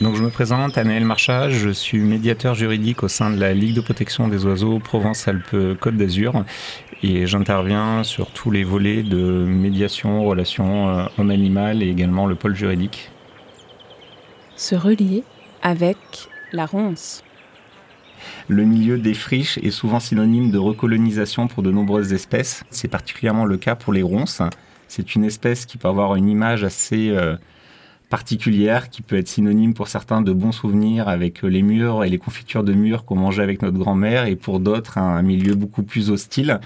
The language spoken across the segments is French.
Donc je me présente, Anaël Marchage, je suis médiateur juridique au sein de la Ligue de protection des oiseaux Provence-Alpes-Côte d'Azur et j'interviens sur tous les volets de médiation, relations euh, homme-animal et également le pôle juridique. Se relier avec la ronce. Le milieu des friches est souvent synonyme de recolonisation pour de nombreuses espèces. C'est particulièrement le cas pour les ronces. C'est une espèce qui peut avoir une image assez euh, particulière, qui peut être synonyme pour certains de bons souvenirs avec les murs et les confitures de murs qu'on mangeait avec notre grand-mère, et pour d'autres un milieu beaucoup plus hostile.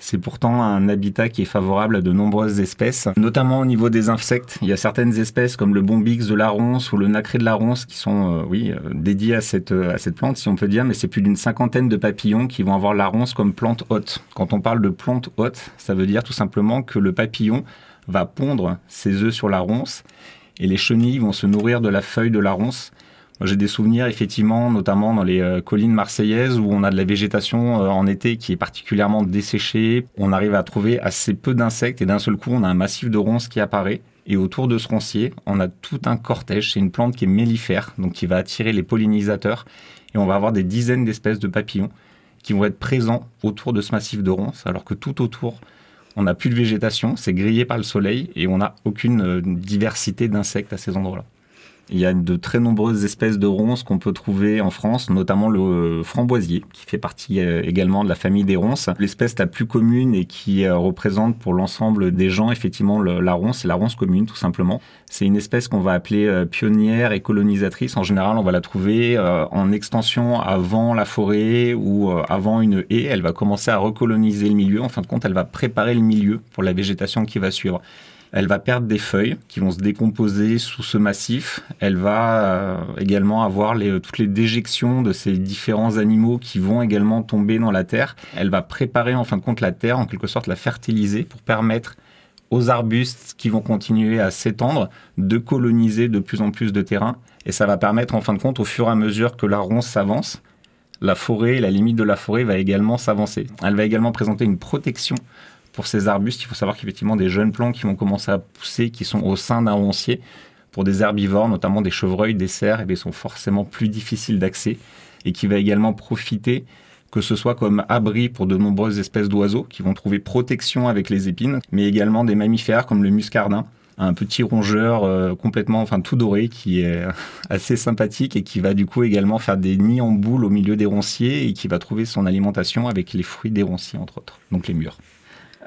C'est pourtant un habitat qui est favorable à de nombreuses espèces, notamment au niveau des insectes. Il y a certaines espèces comme le bombix de la ronce ou le nacré de la ronce qui sont, euh, oui, euh, dédiées à cette, euh, à cette plante, si on peut dire, mais c'est plus d'une cinquantaine de papillons qui vont avoir la ronce comme plante hôte. Quand on parle de plante hôte, ça veut dire tout simplement que le papillon va pondre ses œufs sur la ronce et les chenilles vont se nourrir de la feuille de la ronce j'ai des souvenirs effectivement, notamment dans les euh, collines marseillaises où on a de la végétation euh, en été qui est particulièrement desséchée. On arrive à trouver assez peu d'insectes et d'un seul coup, on a un massif de ronces qui apparaît. Et autour de ce roncier, on a tout un cortège. C'est une plante qui est mellifère, donc qui va attirer les pollinisateurs. Et on va avoir des dizaines d'espèces de papillons qui vont être présents autour de ce massif de ronces, alors que tout autour, on n'a plus de végétation, c'est grillé par le soleil et on n'a aucune euh, diversité d'insectes à ces endroits-là. Il y a de très nombreuses espèces de ronces qu'on peut trouver en France, notamment le euh, framboisier, qui fait partie euh, également de la famille des ronces. L'espèce la plus commune et qui euh, représente pour l'ensemble des gens, effectivement, la ronce, c'est la ronce commune, tout simplement. C'est une espèce qu'on va appeler pionnière et colonisatrice. En général, on va la trouver en extension avant la forêt ou avant une haie. Elle va commencer à recoloniser le milieu. En fin de compte, elle va préparer le milieu pour la végétation qui va suivre. Elle va perdre des feuilles qui vont se décomposer sous ce massif. Elle va euh, également avoir les, toutes les déjections de ces différents animaux qui vont également tomber dans la terre. Elle va préparer en fin de compte la terre, en quelque sorte la fertiliser pour permettre aux arbustes qui vont continuer à s'étendre de coloniser de plus en plus de terrain. Et ça va permettre en fin de compte, au fur et à mesure que la ronce s'avance, la forêt, la limite de la forêt va également s'avancer. Elle va également présenter une protection pour ces arbustes, il faut savoir qu'effectivement, des jeunes plants qui vont commencer à pousser, qui sont au sein d'un roncier, pour des herbivores, notamment des chevreuils, des cerfs, et eh sont forcément plus difficiles d'accès et qui va également profiter que ce soit comme abri pour de nombreuses espèces d'oiseaux qui vont trouver protection avec les épines, mais également des mammifères comme le muscardin, un petit rongeur euh, complètement, enfin tout doré, qui est assez sympathique et qui va du coup également faire des nids en boule au milieu des ronciers et qui va trouver son alimentation avec les fruits des ronciers entre autres, donc les mûres.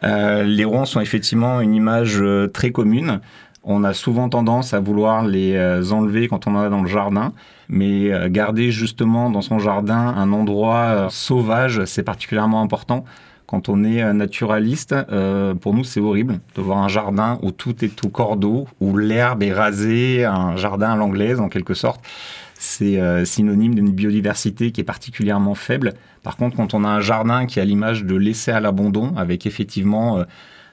Euh, les ronces sont effectivement une image euh, très commune. On a souvent tendance à vouloir les euh, enlever quand on en a dans le jardin, mais garder justement dans son jardin un endroit sauvage, c'est particulièrement important. Quand on est naturaliste, pour nous c'est horrible de voir un jardin où tout est au cordeau, où l'herbe est rasée, un jardin à l'anglaise en quelque sorte c'est euh, synonyme d'une biodiversité qui est particulièrement faible. Par contre, quand on a un jardin qui a l'image de laisser à l'abandon, avec effectivement euh,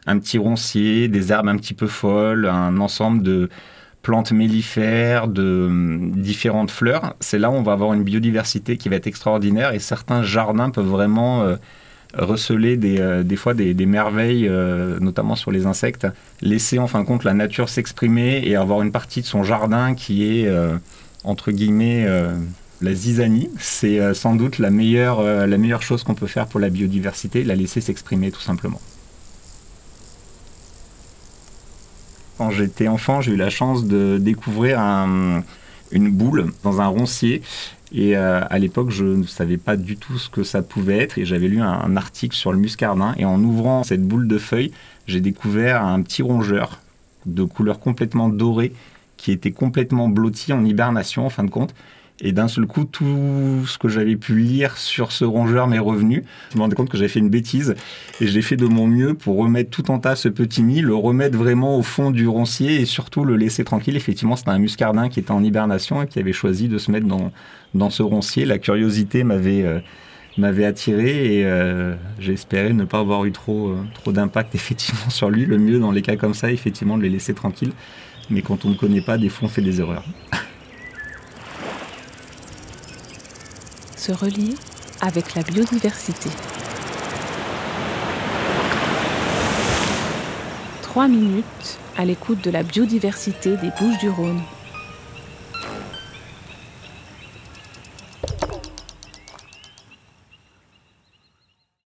un petit roncier, des herbes un petit peu folles, un ensemble de plantes mellifères, de hum, différentes fleurs, c'est là où on va avoir une biodiversité qui va être extraordinaire et certains jardins peuvent vraiment euh, receler des, fois des, des merveilles, notamment sur les insectes, laisser en fin de compte la nature s'exprimer et avoir une partie de son jardin qui est entre guillemets, euh, la zizanie, c'est euh, sans doute la meilleure, euh, la meilleure chose qu'on peut faire pour la biodiversité, la laisser s'exprimer tout simplement. Quand j'étais enfant, j'ai eu la chance de découvrir une boule dans un roncier. Et à l'époque, je ne savais pas du tout ce que ça pouvait être. Et j'avais lu un, article sur le muscardin. Et en ouvrant cette boule de feuilles, j'ai découvert un petit rongeur de couleur complètement dorée qui était complètement blotti en hibernation en fin de compte. Et d'un seul coup, tout ce que j'avais pu lire sur ce rongeur m'est revenu. Je me rendais compte que j'avais fait une bêtise et j'ai fait de mon mieux pour remettre tout en tas ce petit nid, le remettre vraiment au fond du roncier et surtout le laisser tranquille. Effectivement, c'était un muscardin qui était en hibernation et qui avait choisi de se mettre dans, dans ce roncier. La curiosité m'avait euh, attiré et euh, j'espérais ne pas avoir eu trop, euh, trop d'impact effectivement sur lui. Le mieux dans les cas comme ça, effectivement, de les laisser tranquilles. Mais quand on ne connaît pas, des fois on fait des erreurs. Se relier avec la biodiversité. Trois minutes à l'écoute de la biodiversité des Bouches du Rhône.